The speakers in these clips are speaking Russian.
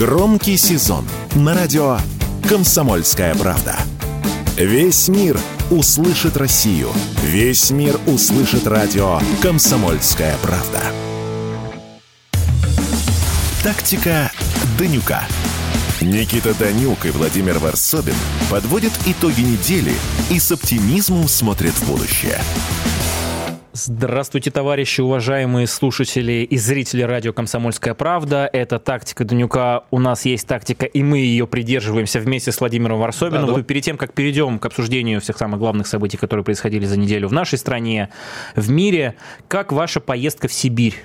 Громкий сезон на радио «Комсомольская правда». Весь мир услышит Россию. Весь мир услышит радио «Комсомольская правда». Тактика Данюка. Никита Данюк и Владимир Варсобин подводят итоги недели и с оптимизмом смотрят в будущее. Здравствуйте, товарищи, уважаемые слушатели и зрители радио «Комсомольская правда». Это «Тактика Данюка». У нас есть тактика, и мы ее придерживаемся вместе с Владимиром Варсобиным. Да, да. Перед тем, как перейдем к обсуждению всех самых главных событий, которые происходили за неделю в нашей стране, в мире, как ваша поездка в Сибирь?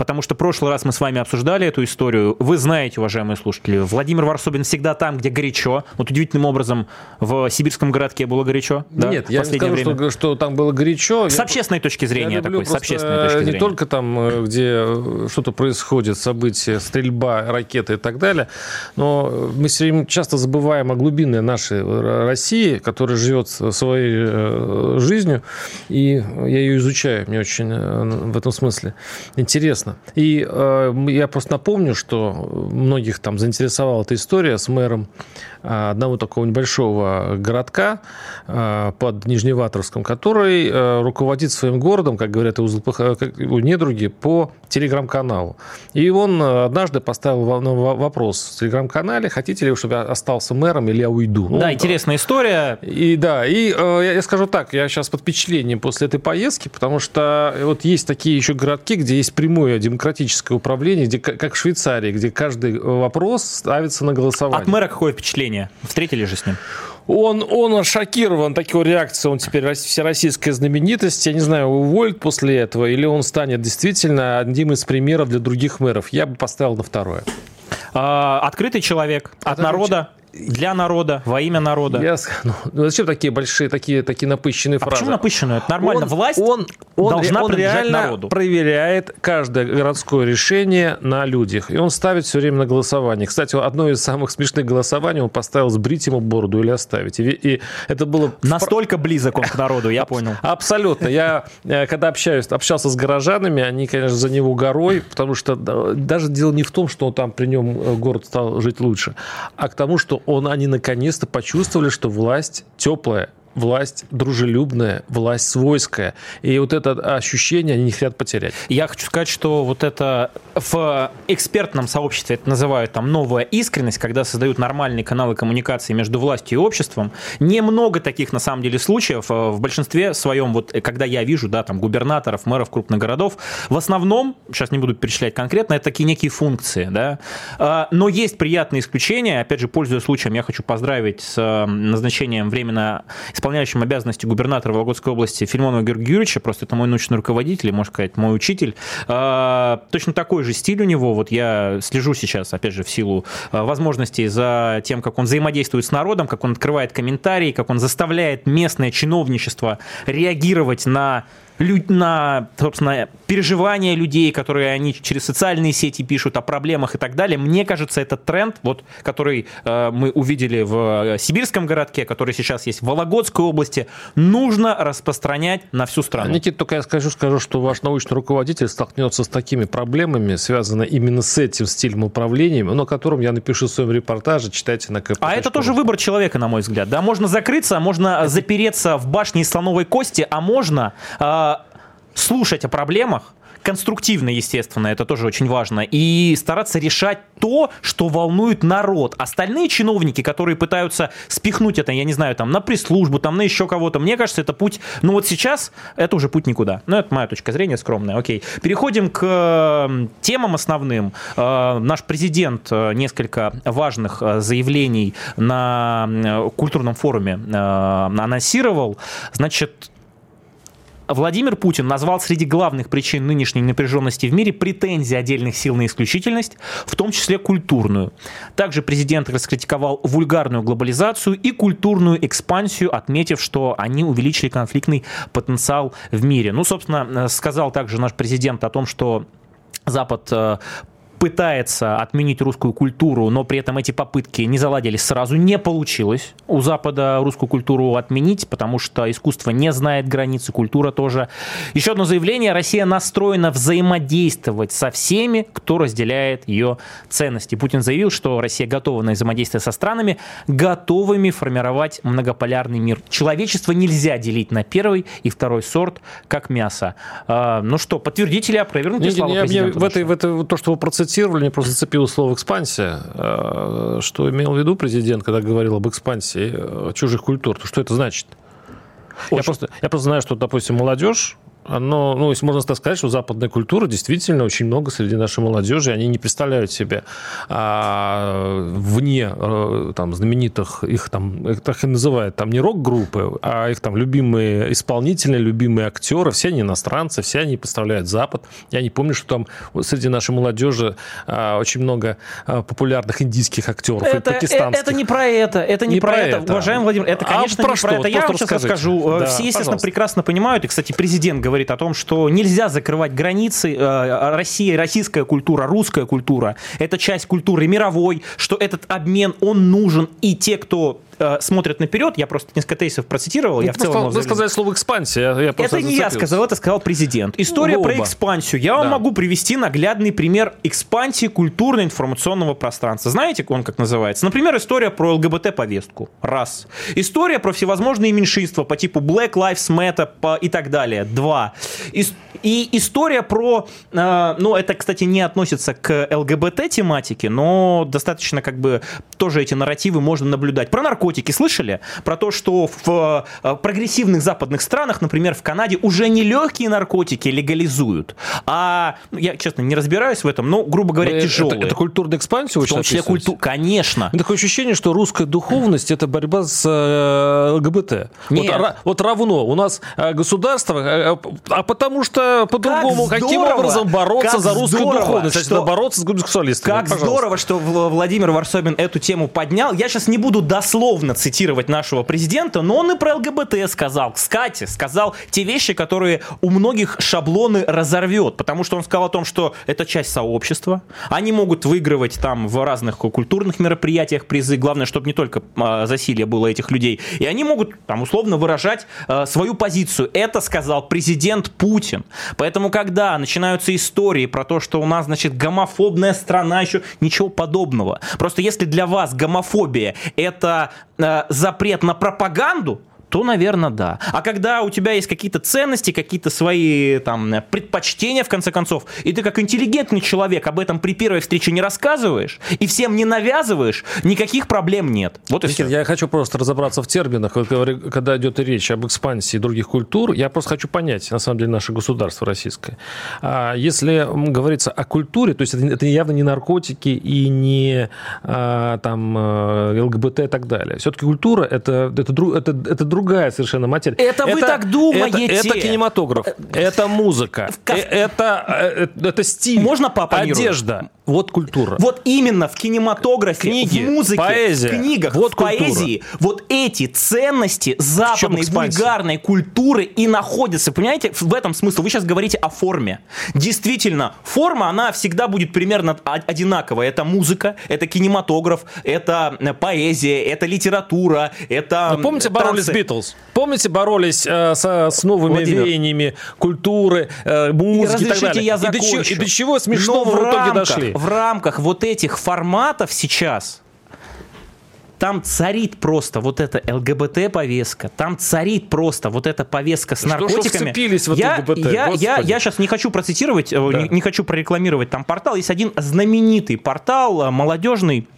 Потому что в прошлый раз мы с вами обсуждали эту историю. Вы знаете, уважаемые слушатели, Владимир Варсобин всегда там, где горячо. Вот удивительным образом в сибирском городке было горячо. Да, Нет, я не скажу, что, что там было горячо. С я, общественной точки зрения я такой, с общественной точки зрения. Не только там, э, где что-то происходит, события, стрельба, ракеты и так далее, но мы все время часто забываем о глубинной нашей России, которая живет своей э, жизнью, и я ее изучаю, мне очень э, в этом смысле интересно интересно. И э, я просто напомню, что многих там заинтересовала эта история с мэром одного такого небольшого городка э, под Нижневатровском, который э, руководит своим городом, как говорят его недруги, по телеграм-каналу. И он однажды поставил вопрос в телеграм-канале, хотите ли вы, чтобы я остался мэром или я уйду? Ну, да, интересная история. И да, и э, я скажу так, я сейчас под впечатлением после этой поездки, потому что вот есть такие еще городки, где есть прямое демократическое управление, где, как в Швейцарии, где каждый вопрос ставится на голосование. От мэра какое впечатление? Встретили же с ним? Он, он шокирован такой реакцией, он теперь всероссийская знаменитость. Я не знаю, уволит после этого, или он станет действительно одним из примеров для других мэров. Я бы поставил на второе. А, открытый человек от народа для народа, во имя народа. Я, ну, ну, зачем такие большие, такие, такие напыщенные а фразы? почему напыщенные? Это нормально. Он, Власть он, он, должна он реально народу. проверяет каждое городское решение на людях. И он ставит все время на голосование. Кстати, одно из самых смешных голосований он поставил сбрить ему бороду или оставить. И, и это было... Настолько близок он к народу, я понял. Абсолютно. Я, э, когда общаюсь, общался с горожанами, они, конечно, за него горой, потому что даже дело не в том, что там при нем э, город стал жить лучше, а к тому, что он, они наконец-то почувствовали, что власть теплая, власть дружелюбная, власть свойская. И вот это ощущение они не хотят потерять. Я хочу сказать, что вот это в экспертном сообществе это называют там новая искренность, когда создают нормальные каналы коммуникации между властью и обществом. Немного таких на самом деле случаев. Э, в большинстве своем, вот э, когда я вижу, да, там губернаторов, мэров крупных городов, в основном, сейчас не буду перечислять конкретно, это такие некие функции, да. А, но есть приятные исключения. Опять же, пользуясь случаем, я хочу поздравить с э, назначением временно исполняющим обязанности губернатора Вологодской области Фильмонова Георгия Юрьевича, просто это мой научный руководитель, можно сказать, мой учитель. А, точно такой же стиль у него, вот я слежу сейчас, опять же, в силу а, возможностей за тем, как он взаимодействует с народом, как он открывает комментарии, как он заставляет местное чиновничество реагировать на на, собственно, переживания людей, которые они через социальные сети пишут о проблемах и так далее. Мне кажется, этот тренд, вот, который э, мы увидели в э, сибирском городке, который сейчас есть в Вологодской области, нужно распространять на всю страну. Никит, только я скажу, скажу, что ваш научный руководитель столкнется с такими проблемами, связанными именно с этим стилем управления, но о котором я напишу в своем репортаже, читайте на КП. А это тоже выбор человека, на мой взгляд. Да, можно закрыться, можно запереться в башне из слоновой кости, а можно э, слушать о проблемах, конструктивно, естественно, это тоже очень важно, и стараться решать то, что волнует народ. Остальные чиновники, которые пытаются спихнуть это, я не знаю, там, на пресс-службу, там, на еще кого-то, мне кажется, это путь, ну вот сейчас это уже путь никуда. Ну, это моя точка зрения скромная, окей. Переходим к темам основным. Э, наш президент э, несколько важных э, заявлений на культурном форуме анонсировал. Значит, Владимир Путин назвал среди главных причин нынешней напряженности в мире претензии отдельных сил на исключительность, в том числе культурную. Также президент раскритиковал вульгарную глобализацию и культурную экспансию, отметив, что они увеличили конфликтный потенциал в мире. Ну, собственно, сказал также наш президент о том, что Запад э, пытается отменить русскую культуру, но при этом эти попытки не заладились сразу. Не получилось у Запада русскую культуру отменить, потому что искусство не знает границы, культура тоже. Еще одно заявление. Россия настроена взаимодействовать со всеми, кто разделяет ее ценности. Путин заявил, что Россия готова на взаимодействие со странами, готовыми формировать многополярный мир. Человечество нельзя делить на первый и второй сорт, как мясо. А, ну что, подтвердите или опровергните не, слова президента? в этой, в этой, то, что вы процитировали, мне просто зацепило слово «экспансия». А, что имел в виду президент, когда говорил об экспансии э, чужих культур? Что это значит? Я просто, я просто знаю, что, допустим, молодежь оно, ну, если можно так сказать, что западная культура действительно очень много среди нашей молодежи, они не представляют себе а, вне а, там, знаменитых, их там, их так и называют, там не рок-группы, а их там любимые исполнители, любимые актеры, все они иностранцы, все они представляют Запад. Я не помню, что там среди нашей молодежи а, очень много а, популярных индийских актеров это, и пакистанских. Это не про это, это не, не про, про это. это. Уважаемый Владимир, это, конечно, а про не что? про это. Я вам сейчас расскажу. Да, все, естественно, пожалуйста. прекрасно понимают, и, кстати, президент говорит говорит о том, что нельзя закрывать границы. Э, Россия, российская культура, русская культура – это часть культуры мировой, что этот обмен, он нужен. И те, кто э, смотрят наперед, я просто несколько тезисов процитировал, я в целом... Вы сказали слово «экспансия», я Это не я сказал, это сказал президент. История Оба. про экспансию. Я вам да. могу привести наглядный пример экспансии культурно-информационного пространства. Знаете, он как называется? Например, история про ЛГБТ-повестку. Раз. История про всевозможные меньшинства по типу Black Lives Matter по... и так далее. Два. И, и история про... Э, ну, это, кстати, не относится к ЛГБТ-тематике, но достаточно как бы тоже эти нарративы можно наблюдать. Про наркотики наркотики слышали? Про то, что в э, прогрессивных западных странах, например, в Канаде, уже не легкие наркотики легализуют, а, ну, я, честно, не разбираюсь в этом, но, грубо говоря, но тяжелые. Это, это культурная экспансия? В том числе культура, конечно. Такое ощущение, что русская духовность – это борьба с э, ЛГБТ. Нет. Вот, вот равно. У нас э, государство, а потому что по-другому, как каким образом бороться за русскую здорово, духовность, что, бороться с гомосексуалистами? Как Пожалуйста. здорово, что Владимир Варсобин эту тему поднял. Я сейчас не буду дословно дословно цитировать нашего президента, но он и про ЛГБТ сказал. Кстати, сказал те вещи, которые у многих шаблоны разорвет, потому что он сказал о том, что это часть сообщества, они могут выигрывать там в разных культурных мероприятиях призы, главное, чтобы не только э, засилие было этих людей, и они могут там условно выражать э, свою позицию. Это сказал президент Путин. Поэтому, когда начинаются истории про то, что у нас, значит, гомофобная страна, еще ничего подобного. Просто если для вас гомофобия это э, запрет на пропаганду, то, наверное, да. А когда у тебя есть какие-то ценности, какие-то свои там предпочтения, в конце концов, и ты как интеллигентный человек об этом при первой встрече не рассказываешь и всем не навязываешь, никаких проблем нет. Вот и Никит, все. Я хочу просто разобраться в терминах, когда идет речь об экспансии других культур. Я просто хочу понять, на самом деле, наше государство российское. А если говорится о культуре, то есть это явно не наркотики и не а, там э, ЛГБТ и так далее. Все-таки культура это, это, это, это, это другая совершенно материя. Это, это вы так думаете? Это, это кинематограф, это музыка, в... Э, это, это, это стиль. Можно папа Одежда. Вот культура. Вот именно в кинематографе, Книги, в музыке, поэзия, в книгах, вот в культура. поэзии, вот эти ценности западной вульгарной культуры и находятся. Понимаете, в этом смысл. Вы сейчас говорите о форме. Действительно, форма, она всегда будет примерно одинаковая. Это музыка, это кинематограф, это э, поэзия, это литература, это Но помните, боролись с Битлз? Помните, боролись э, со, с новыми Владимир. веяниями культуры, э, музыки и, и так далее? я закончу. И до, чего, и до чего смешного в, в итоге рамках, дошли? в рамках вот этих форматов сейчас там царит просто вот эта ЛГБТ-повестка, там царит просто вот эта повестка с наркотиками. Что, что в я, ЛГБТ? Я, я, я сейчас не хочу процитировать, э, да. не, не хочу прорекламировать там портал. Есть один знаменитый портал э, молодежный,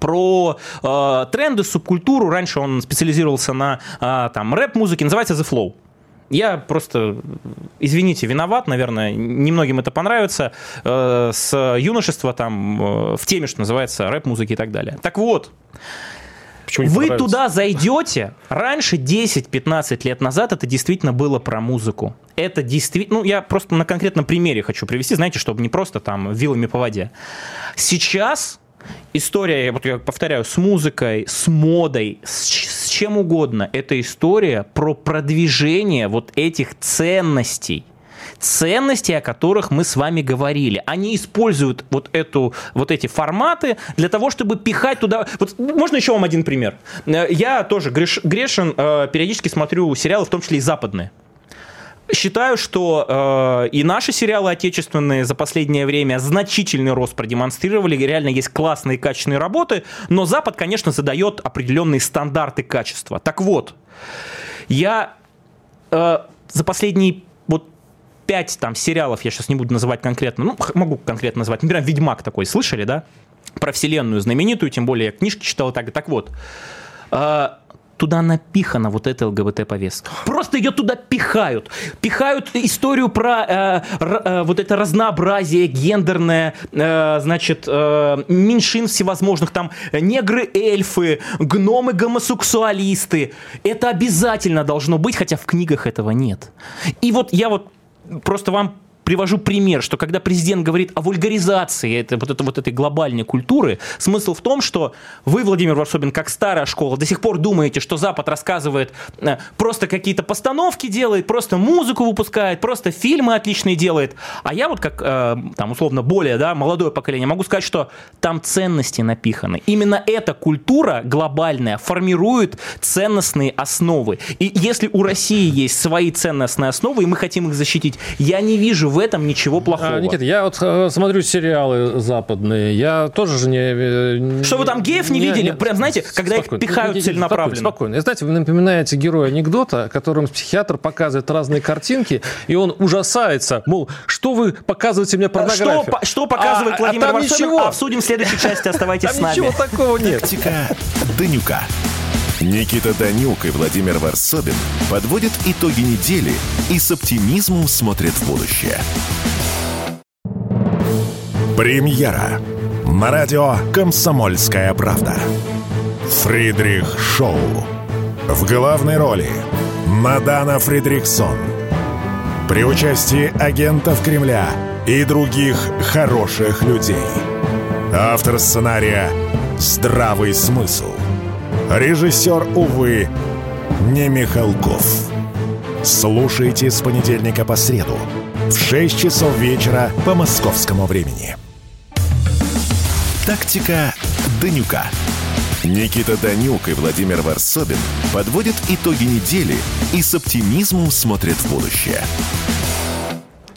про э, тренды, субкультуру. Раньше он специализировался на э, там рэп-музыке, называется The Flow. Я просто, извините, виноват, наверное, немногим это понравится. Э, с юношества там э, в теме, что называется, рэп-музыки и так далее. Так вот, Почему Вы туда зайдете. Раньше, 10-15 лет назад, это действительно было про музыку. Это действительно... Ну, я просто на конкретном примере хочу привести, знаете, чтобы не просто там вилами по воде. Сейчас история, вот я повторяю, с музыкой, с модой, с, с чем угодно. Это история про продвижение вот этих ценностей ценности, о которых мы с вами говорили. Они используют вот, эту, вот эти форматы для того, чтобы пихать туда... Вот можно еще вам один пример? Э, я тоже греш, грешен, э, периодически смотрю сериалы, в том числе и западные. Считаю, что э, и наши сериалы отечественные за последнее время значительный рост продемонстрировали. Реально есть классные качественные работы, но Запад, конечно, задает определенные стандарты качества. Так вот, я э, за последние вот пять там сериалов, я сейчас не буду называть конкретно, ну, могу конкретно назвать, например, «Ведьмак» такой, слышали, да? Про вселенную знаменитую, тем более я книжки читал так. Так вот, э, туда напихана вот эта ЛГБТ-повестка. Просто ее туда пихают. Пихают историю про э, э, вот это разнообразие гендерное, э, значит, э, меньшин всевозможных, там, негры, эльфы, гномы, гомосексуалисты. Это обязательно должно быть, хотя в книгах этого нет. И вот я вот просто вам привожу пример, что когда президент говорит о вульгаризации это, вот, это, вот этой глобальной культуры, смысл в том, что вы, Владимир Варсобин, как старая школа, до сих пор думаете, что Запад рассказывает э, просто какие-то постановки делает, просто музыку выпускает, просто фильмы отличные делает. А я вот как, э, там, условно, более да, молодое поколение могу сказать, что там ценности напиханы. Именно эта культура глобальная формирует ценностные основы. И если у России есть свои ценностные основы, и мы хотим их защитить, я не вижу в этом ничего плохого. А, Никита, я вот э, смотрю сериалы западные, я тоже же не... Э, Что вы там геев не, не видели? Не, Прям, знаете, когда спокойно, их пихают не, целенаправленно. Спокойно. И, знаете, вы напоминаете героя анекдота, которым психиатр показывает разные картинки, и он ужасается, мол, что вы показываете мне порнографию? Что, что показывает а, Владимир а Варсобин? Ничего. Обсудим в следующей части, оставайтесь там с нами. ничего такого нет. Тактика Данюка. Никита Данюк и Владимир Варсобин подводят итоги недели и с оптимизмом смотрят в будущее. Премьера на радио «Комсомольская правда». Фридрих Шоу. В главной роли Надана Фридрихсон. При участии агентов Кремля и других хороших людей. Автор сценария «Здравый смысл». Режиссер, увы, не Михалков. Слушайте с понедельника по среду в 6 часов вечера по московскому времени. Тактика Данюка. Никита Данюк и Владимир Варсобин подводят итоги недели и с оптимизмом смотрят в будущее.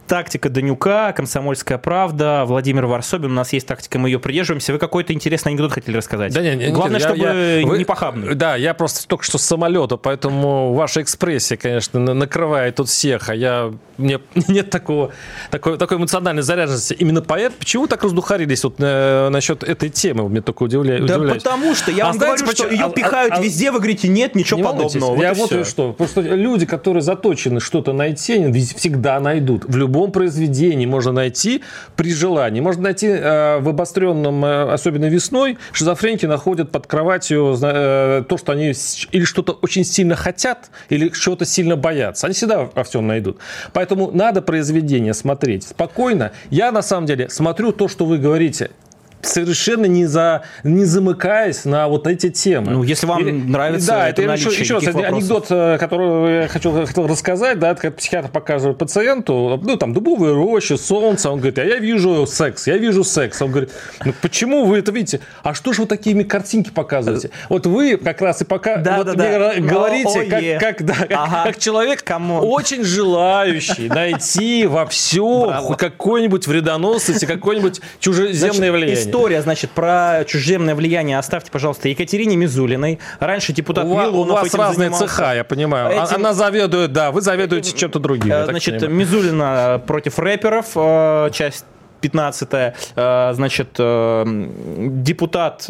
Тактика Данюка, Комсомольская правда, Владимир Варсобин. У нас есть тактика, мы ее придерживаемся. Вы какой-то интересный анекдот хотели рассказать? Да, не, не, Главное, я, чтобы я, вы, не похабный. Да, я просто только что с самолета, поэтому ваша экспрессия, конечно, накрывает тут всех, а я мне нет такого, такой, такой эмоциональной заряженности. Именно поэтому, почему так раздухарились вот э, насчет этой темы? Мне только удивляет. Да удивляюсь. потому что я а вам знаете, говорю, почему? что ее а, пихают а, везде, вы говорите, нет, ничего не подобного. Вот я вот что. Просто люди, которые заточены что-то найти, они всегда найдут. В любом произведении можно найти при желании. Можно найти э, в обостренном, э, особенно весной, шизофреники находят под кроватью э, то, что они или что-то очень сильно хотят, или чего-то сильно боятся. Они всегда во всем найдут. Поэтому надо произведение смотреть спокойно. Я на самом деле смотрю то, что вы говорите совершенно не, за, не замыкаясь на вот эти темы. Ну, если вам Или, нравится да, это, это еще, еще раз анекдот, э, который я хочу, хотел рассказать, да, как психиатр показывает пациенту, ну, там, дубовые рощи, солнце, он говорит, а я вижу секс, я вижу секс. Он говорит, ну, почему вы это видите? А что же вы такими картинки показываете? Вот вы как раз и пока да, вот да, да. говорите, как, как, да, ага. как человек, come on. очень желающий найти во всем какой-нибудь вредоносность и какое-нибудь чужеземное влияние история, значит, про чужеземное влияние оставьте, пожалуйста, Екатерине Мизулиной. Раньше депутат у Милонов У вас разные занимался. цеха, я понимаю. Этим... Она заведует, да, вы заведуете чем-то другим. Значит, Мизулина против рэперов, э, часть 15 э, значит, э, депутат из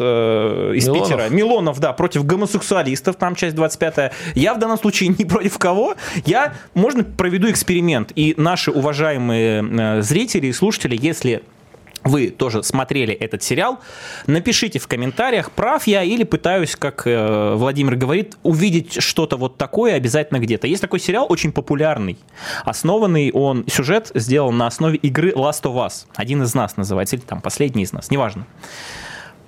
Милонов. Питера, Милонов, да, против гомосексуалистов, там часть 25 Я в данном случае не против кого. Я, можно, проведу эксперимент. И наши уважаемые зрители и слушатели, если вы тоже смотрели этот сериал, напишите в комментариях, прав я или пытаюсь, как э, Владимир говорит, увидеть что-то вот такое обязательно где-то. Есть такой сериал, очень популярный, основанный он, сюжет сделан на основе игры Last of Us. Один из нас называется, или там последний из нас, неважно.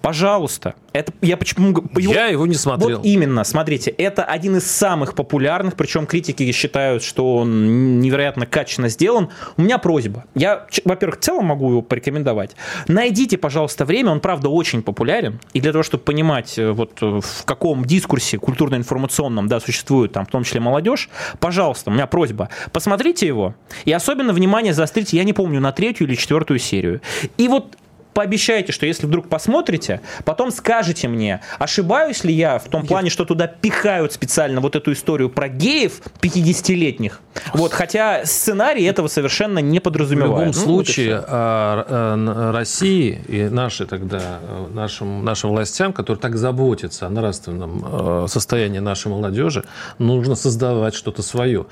Пожалуйста. Это я почему его, я его не смотрел. Вот именно, смотрите, это один из самых популярных, причем критики считают, что он невероятно качественно сделан. У меня просьба. Я, во-первых, в целом могу его порекомендовать. Найдите, пожалуйста, время. Он, правда, очень популярен. И для того, чтобы понимать, э, вот э, в каком дискурсе культурно-информационном да, существует, там, в том числе молодежь, пожалуйста, у меня просьба. Посмотрите его. И особенно внимание заострите, я не помню, на третью или четвертую серию. И вот пообещайте, что если вдруг посмотрите, потом скажете мне, ошибаюсь ли я в том плане, что туда пихают специально вот эту историю про геев 50-летних. Вот, хотя сценарий этого совершенно не подразумевает. В любом ну, случае, вот а, а, России и наши тогда, нашим, нашим властям, которые так заботятся о нравственном а, состоянии нашей молодежи, нужно создавать что-то свое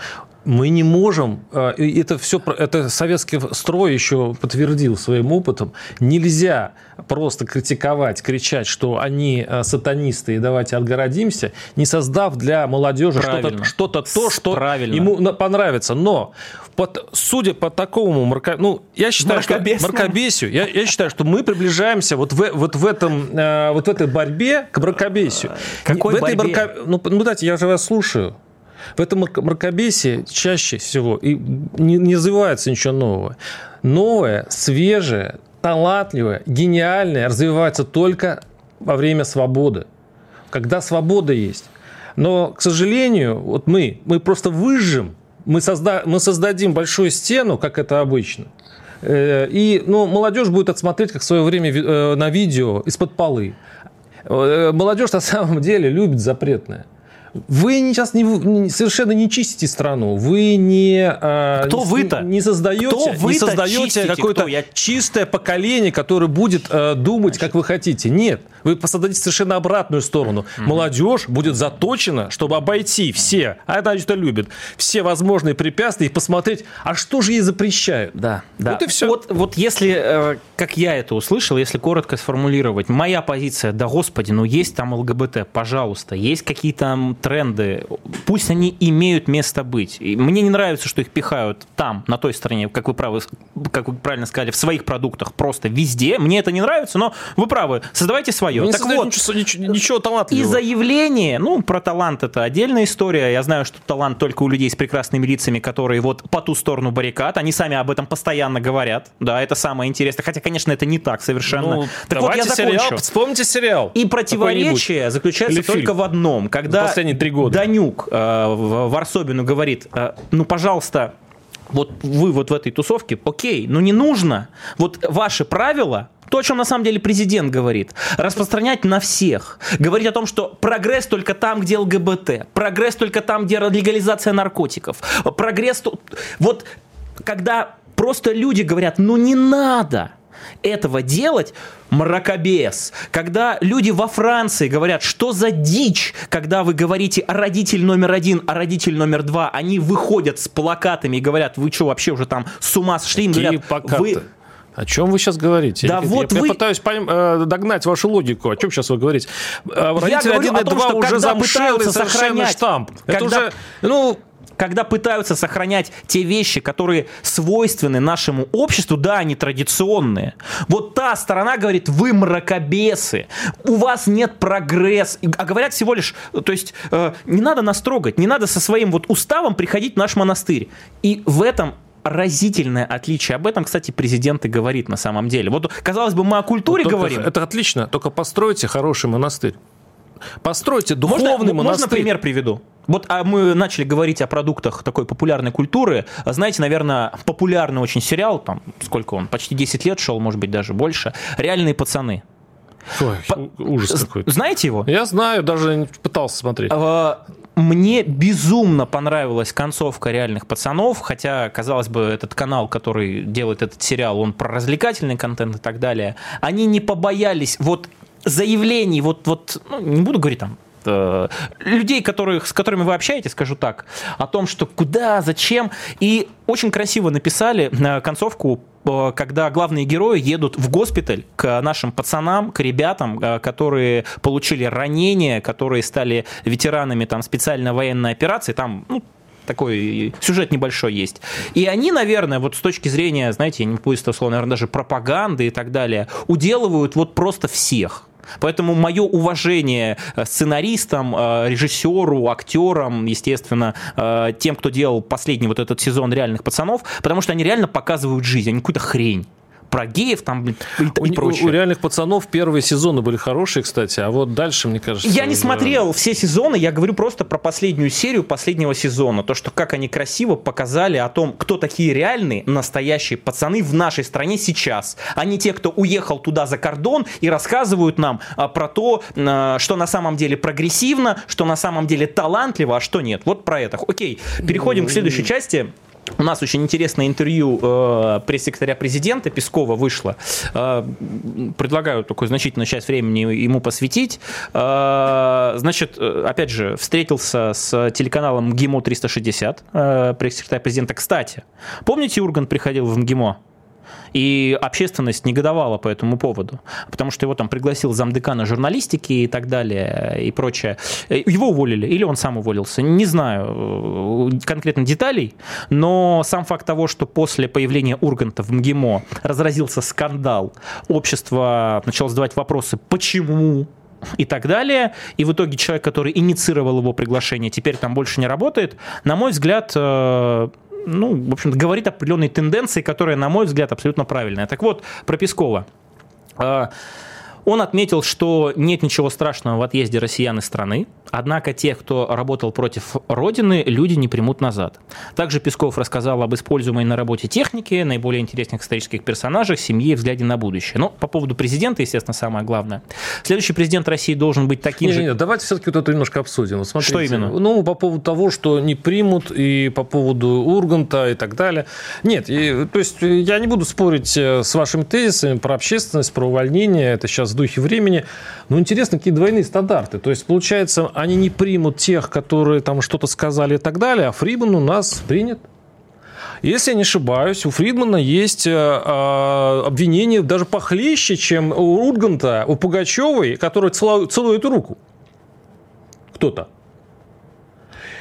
мы не можем, э, это все, это советский строй еще подтвердил своим опытом, нельзя просто критиковать, кричать, что они э, сатанисты и давайте отгородимся, не создав для молодежи что-то, что-то то, что Правильно. ему понравится. Но под, судя по такому марка, ну, я считаю, что мракобесию, я, я считаю, что мы приближаемся вот в, вот в этом, э, вот в этой борьбе к мракобесию. Какой в борьбе? Этой марка... Ну, ну, дайте, я же вас слушаю. В этом мракобесии чаще всего и не, не называется ничего нового. Новое, свежее, талантливое, гениальное развивается только во время свободы. Когда свобода есть. Но, к сожалению, вот мы, мы просто выжжем, мы, созда, мы создадим большую стену, как это обычно. Э, и ну, молодежь будет отсмотреть, как в свое время э, на видео из-под полы. Э, молодежь на самом деле любит запретное. Вы сейчас не, совершенно не чистите страну. Вы не, а, Кто не, вы-то? не создаете, Кто вы не создаете какое-то Я... чистое поколение, которое будет э, думать, Значит. как вы хотите. Нет. Вы посадите совершенно обратную сторону. Угу. Молодежь будет заточена, чтобы обойти все, а это это любит, все возможные препятствия и посмотреть, а что же ей запрещают. Да, да. Вот и все. Вот, вот если, э, как я это услышал, если коротко сформулировать, моя позиция, да господи, ну есть там ЛГБТ, пожалуйста, есть какие-то тренды, пусть они имеют место быть. И мне не нравится, что их пихают там, на той стороне, как вы, правы, как вы правильно сказали, в своих продуктах, просто везде. Мне это не нравится, но вы правы, создавайте свое. Не так вот, ничего, ничего, ничего талантливого. И заявление, ну, про талант это отдельная история. Я знаю, что талант только у людей с прекрасными лицами, которые вот по ту сторону баррикад. Они сами об этом постоянно говорят. Да, это самое интересное. Хотя, конечно, это не так совершенно. Ну, так вот, я закончу. Сериал, вспомните сериал. И противоречие заключается Или только фильм. в одном. Когда последние три года. Данюк э, Варсобину говорит, э, ну, пожалуйста, вот вы вот в этой тусовке, окей, но не нужно. Вот ваши правила то, о чем на самом деле президент говорит. Распространять на всех. Говорить о том, что прогресс только там, где ЛГБТ. Прогресс только там, где легализация наркотиков. Прогресс... Вот когда просто люди говорят, ну не надо этого делать, мракобес. Когда люди во Франции говорят, что за дичь, когда вы говорите о родитель номер один, а родитель номер два, они выходят с плакатами и говорят, вы что, вообще уже там с ума сошли? Какие говорят, плакаты? Вы о чем вы сейчас говорите? Да я, вот я, вы... я пытаюсь пойм, э, догнать вашу логику. О чем сейчас вы говорите? Э, родители 1 и 2 уже замшелый совершенно штамп. Когда... Это уже, ну, когда пытаются сохранять те вещи, которые свойственны нашему обществу, да, они традиционные. Вот та сторона говорит, вы мракобесы, у вас нет прогресс. А говорят всего лишь, то есть э, не надо нас трогать, не надо со своим вот уставом приходить в наш монастырь. И в этом разительное отличие. Об этом, кстати, президент и говорит на самом деле. Вот, казалось бы, мы о культуре вот говорим. Это отлично, только постройте хороший монастырь. Постройте духовный можно, монастырь. Можно пример приведу? Вот а мы начали говорить о продуктах такой популярной культуры. Знаете, наверное, популярный очень сериал, там, сколько он, почти 10 лет шел, может быть, даже больше. «Реальные пацаны». Ой, По... ужас какой-то. Знаете его? Я знаю, даже пытался смотреть. А, мне безумно понравилась концовка реальных пацанов, хотя, казалось бы, этот канал, который делает этот сериал, он про развлекательный контент и так далее. Они не побоялись вот заявлений, вот, вот ну, не буду говорить там э, людей, которых, с которыми вы общаетесь, скажу так, о том, что куда, зачем. И очень красиво написали э, концовку Э, когда главные герои едут в госпиталь к нашим пацанам, к ребятам, которые получили ранения, которые стали ветеранами там, специальной военной операции, там ну, такой сюжет небольшой есть. И они, наверное, вот с точки зрения, знаете, я не буду слово, наверное, даже пропаганды и так далее, уделывают вот просто всех. Поэтому мое уважение э, сценаристам, э, режиссеру, актерам, естественно, э, тем, кто делал последний вот этот сезон «Реальных пацанов», потому что они реально показывают жизнь, не какую-то хрень про геев там и, у, и прочее. У, у реальных пацанов первые сезоны были хорошие, кстати, а вот дальше, мне кажется... Я не смотрел все сезоны, я говорю просто про последнюю серию последнего сезона. То, что как они красиво показали о том, кто такие реальные, настоящие пацаны в нашей стране сейчас. А не те, кто уехал туда за кордон и рассказывают нам а, про то, а, что на самом деле прогрессивно, что на самом деле талантливо, а что нет. Вот про это. Окей, переходим к следующей части. У нас очень интересное интервью э, пресс-секретаря президента Пескова вышло. Э, предлагаю такую значительную часть времени ему посвятить. Э, значит, э, опять же, встретился с телеканалом МГИМО 360, э, пресс-секретарь президента. Кстати, помните, Урган приходил в МГИМО? И общественность негодовала по этому поводу, потому что его там пригласил замдекана журналистики и так далее и прочее. Его уволили или он сам уволился, не знаю э, конкретно деталей, но сам факт того, что после появления Урганта в МГИМО разразился скандал, общество начало задавать вопросы, почему и так далее. И в итоге человек, который инициировал его приглашение, теперь там больше не работает. На мой взгляд, э, ну, в общем говорит определенной тенденции, которая, на мой взгляд, абсолютно правильная. Так вот, про Пескова. Он отметил, что нет ничего страшного в отъезде россиян из страны, однако тех, кто работал против Родины, люди не примут назад. Также Песков рассказал об используемой на работе технике, наиболее интересных исторических персонажах, семье и взгляде на будущее. Но по поводу президента, естественно, самое главное. Следующий президент России должен быть таким не, же... Не, давайте все-таки вот это немножко обсудим. Смотрите, что именно? Ну, по поводу того, что не примут, и по поводу Урганта и так далее. Нет, и, то есть я не буду спорить э, с вашими тезисами про общественность, про увольнение. Это сейчас в духе времени. Но интересно, какие двойные стандарты. То есть, получается, они не примут тех, которые там что-то сказали и так далее, а Фридман у нас принят. Если я не ошибаюсь, у Фридмана есть э, э, обвинение даже похлеще, чем у Урганта, у Пугачевой, который целует руку. Кто-то.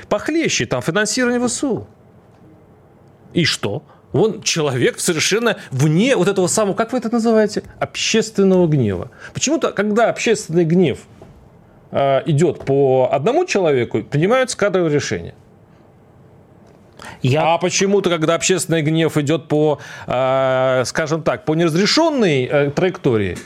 Похлеще, там финансирование ВСУ. И что? Он человек совершенно вне вот этого самого, как вы это называете, общественного гнева. Почему-то, когда общественный гнев э, идет по одному человеку, принимаются кадровые решения. Я... А почему-то, когда общественный гнев идет по, э, скажем так, по неразрешенной э, траектории,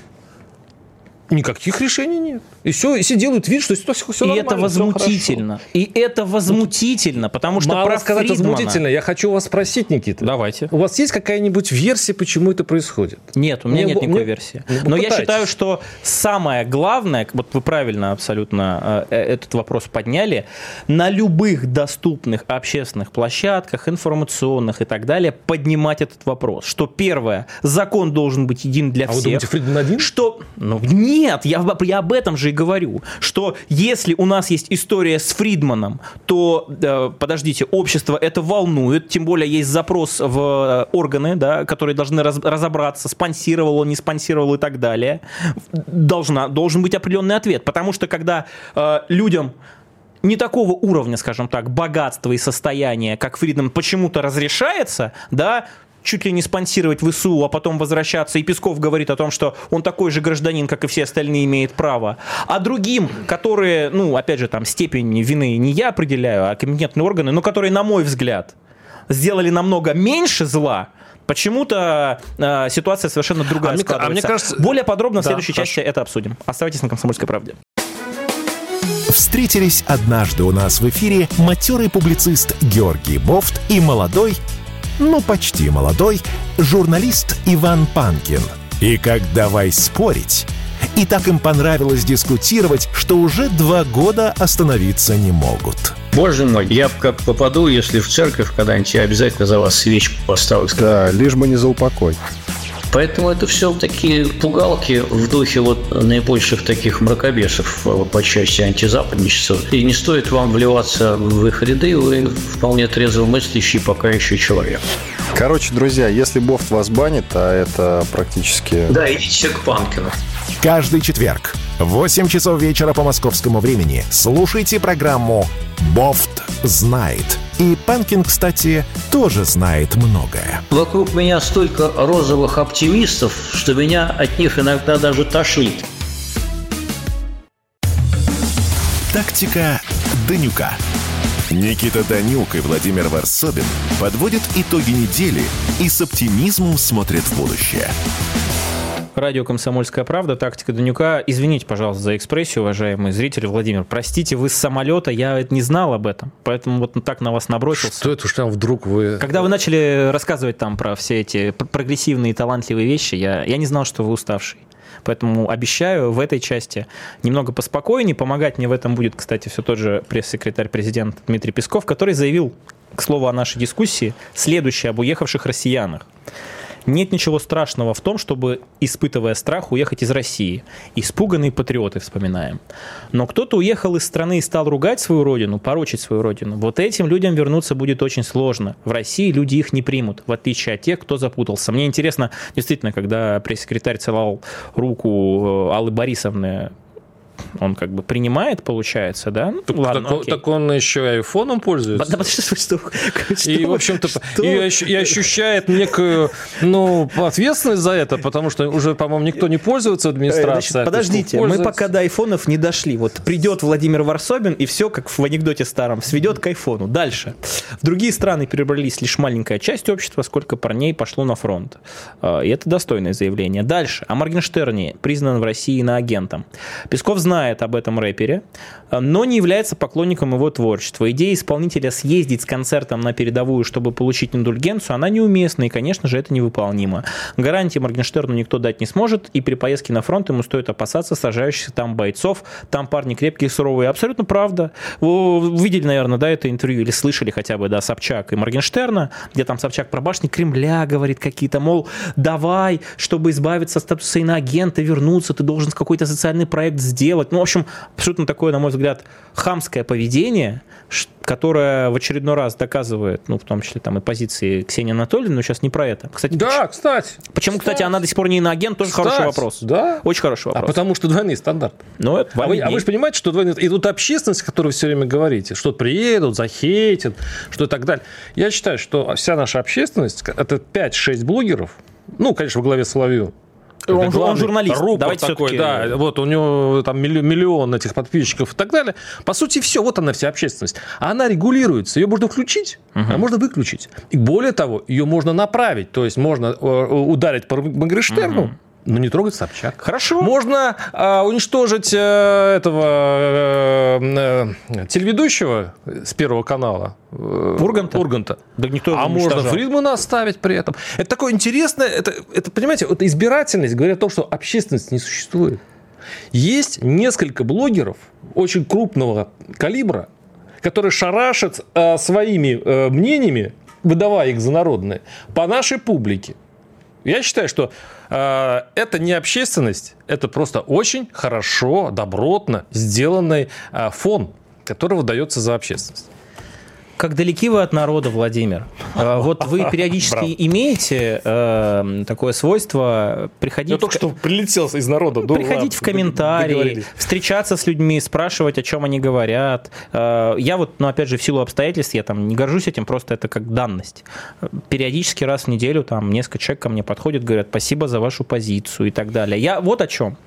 Никаких решений нет. И все, и все делают вид, что все, все И это возмутительно. И это возмутительно, потому что Мало про сказать Фридмана... возмутительно. Я хочу вас спросить, Никита. Давайте. У вас есть какая-нибудь версия, почему это происходит? Нет, у меня мне, нет никакой мне, версии. Мне, Но я считаю, что самое главное, вот вы правильно абсолютно э, э, этот вопрос подняли, на любых доступных общественных площадках, информационных и так далее, поднимать этот вопрос. Что первое, закон должен быть един для а всех. А вы думаете, Фридман один? Что, ну, нет, нет, я, я об этом же и говорю, что если у нас есть история с Фридманом, то, э, подождите, общество это волнует, тем более есть запрос в э, органы, да, которые должны раз, разобраться, спонсировал он, не спонсировал и так далее. Должна, должен быть определенный ответ, потому что когда э, людям не такого уровня, скажем так, богатства и состояния, как Фридман, почему-то разрешается, да, чуть ли не спонсировать ВСУ, а потом возвращаться. И Песков говорит о том, что он такой же гражданин, как и все остальные, имеет право. А другим, которые, ну, опять же, там степень вины не я определяю, а компетентные органы, но которые, на мой взгляд, сделали намного меньше зла, Почему-то э, ситуация совершенно другая а складывается. Мне, а мне кажется... Более подробно в следующей хорошо. части это обсудим. Оставайтесь на «Комсомольской правде». Встретились однажды у нас в эфире матерый публицист Георгий Бофт и молодой ну почти молодой, журналист Иван Панкин. И как «Давай спорить», и так им понравилось дискутировать, что уже два года остановиться не могут. Боже мой, я как попаду, если в церковь когда-нибудь, я обязательно за вас свечку поставлю. Да, лишь бы не за упокой. Поэтому это все такие пугалки в духе вот наибольших таких мракобесов э, по части антизападничества. И не стоит вам вливаться в их ряды, вы вполне трезво мыслящий пока еще человек. Короче, друзья, если Бофт вас банит, а это практически... Да, идите к Панкину. Каждый четверг в 8 часов вечера по московскому времени слушайте программу «Бофт знает». И Панкин, кстати, тоже знает многое. Вокруг меня столько розовых оптимистов, что меня от них иногда даже тошнит. Тактика Данюка. Никита Данюк и Владимир Варсобин подводят итоги недели и с оптимизмом смотрят в будущее. Радио «Комсомольская правда», тактика Данюка. Извините, пожалуйста, за экспрессию, уважаемые зрители. Владимир, простите, вы с самолета, я не знал об этом, поэтому вот так на вас набросился. Что это уж там вдруг вы... Когда вы начали рассказывать там про все эти прогрессивные талантливые вещи, я, я не знал, что вы уставший. Поэтому обещаю в этой части немного поспокойнее. Помогать мне в этом будет, кстати, все тот же пресс-секретарь президента Дмитрий Песков, который заявил, к слову о нашей дискуссии, следующее об уехавших россиянах. Нет ничего страшного в том, чтобы, испытывая страх, уехать из России. Испуганные патриоты, вспоминаем. Но кто-то уехал из страны и стал ругать свою родину, порочить свою родину. Вот этим людям вернуться будет очень сложно. В России люди их не примут, в отличие от тех, кто запутался. Мне интересно, действительно, когда пресс-секретарь целовал руку э, Аллы Борисовны он как бы принимает, получается, да? Ну, так, ладно, так, так он еще и айфоном пользуется. Да, что, что, что, и, в общем-то, и, и ощущает некую, ну, ответственность за это, потому что уже, по-моему, никто не пользуется администрацией. Значит, подождите, мы пока до айфонов не дошли. Вот придет Владимир Варсобин, и все, как в анекдоте старом, сведет к айфону. Дальше. В другие страны перебрались лишь маленькая часть общества, сколько парней пошло на фронт. А, и это достойное заявление. Дальше. О Моргенштерне признан в России иноагентом. Песков знает, знает об этом рэпере, э, но не является поклонником его творчества. Идея исполнителя съездить с концертом на передовую, чтобы получить индульгенцию, она неуместна, и, конечно же, это невыполнимо. Гарантии Моргенштерну никто дать не сможет, и при поездке на фронт ему стоит опасаться сражающихся там бойцов. Там парни крепкие суровые. Абсолютно правда. Вы видели, наверное, да, это интервью, или слышали хотя бы, да, Собчак и Моргенштерна, где там Собчак про башни Кремля говорит какие-то, мол, давай, чтобы избавиться от статуса иноагента, вернуться, ты должен какой-то социальный проект сделать. Ну, в общем, абсолютно такое, на мой взгляд, хамское поведение, которое в очередной раз доказывает, ну, в том числе там и позиции Ксении Анатольевны, но сейчас не про это. Кстати, да, почему, кстати. Почему, кстати, кстати, она до сих пор не иноагент, тоже кстати, хороший вопрос. Да. Очень хороший вопрос. А потому что двойные стандарты. Ну, это а, вы, а вы же понимаете, что двойные... И тут общественность, о которой вы все время говорите, что приедут, захейтят, что и так далее. Я считаю, что вся наша общественность, это 5-6 блогеров, ну, конечно, во главе Соловью, он, главный, он журналист. Рупор Давайте такой, да. Вот у него там миллион этих подписчиков и так далее. По сути, все. Вот она вся общественность. А она регулируется. Ее можно включить, угу. а можно выключить. И более того, ее можно направить. То есть можно э, ударить по Мангриштерну, угу но не трогать Собчак. Хорошо. Можно э, уничтожить э, этого э, э, телеведущего с Первого канала. Э, Урганта? Урганта. Да никто а можно Фридмана оставить при этом. Это такое интересное, это, это понимаете, вот избирательность говорит о том, что общественность не существует. Есть несколько блогеров очень крупного калибра, которые шарашат э, своими э, мнениями, выдавая их за народные, по нашей публике. Я считаю, что это не общественность, это просто очень хорошо, добротно сделанный э, фон, который выдается за общественность как далеки вы от народа, Владимир. Э, вот вы периодически имеете э, такое свойство приходить... Я только что прилетел из народа. Ну, приходить в комментарии, встречаться с людьми, спрашивать, о чем они говорят. Э, я вот, ну, опять же, в силу обстоятельств, я там не горжусь этим, просто это как данность. Периодически раз в неделю там несколько человек ко мне подходят, говорят, спасибо за вашу позицию и так далее. Я вот о чем.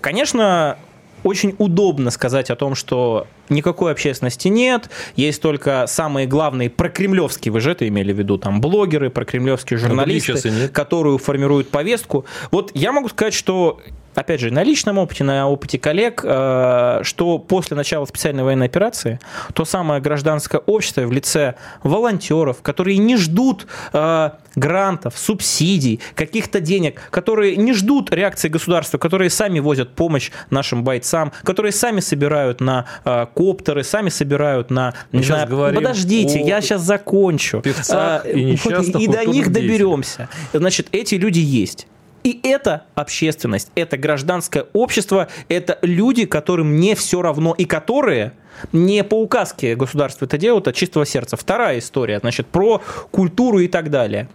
Конечно, очень удобно сказать о том, что никакой общественности нет, есть только самые главные прокремлевские, вы же это имели в виду, там блогеры, прокремлевские журналисты, которые формируют повестку. Вот я могу сказать, что опять же, на личном опыте, на опыте коллег, э, что после начала специальной военной операции то самое гражданское общество в лице волонтеров, которые не ждут э, грантов, субсидий, каких-то денег, которые не ждут реакции государства, которые сами возят помощь нашим бойцам, которые сами собирают на э, коптеры, сами собирают на... Мы на... Говорим Подождите, я сейчас закончу. Певцах и, и до них доберемся. Значит, эти люди есть. И это общественность, это гражданское общество, это люди, которым не все равно и которые не по указке государства это делают, а чистого сердца. Вторая история, значит, про культуру и так далее.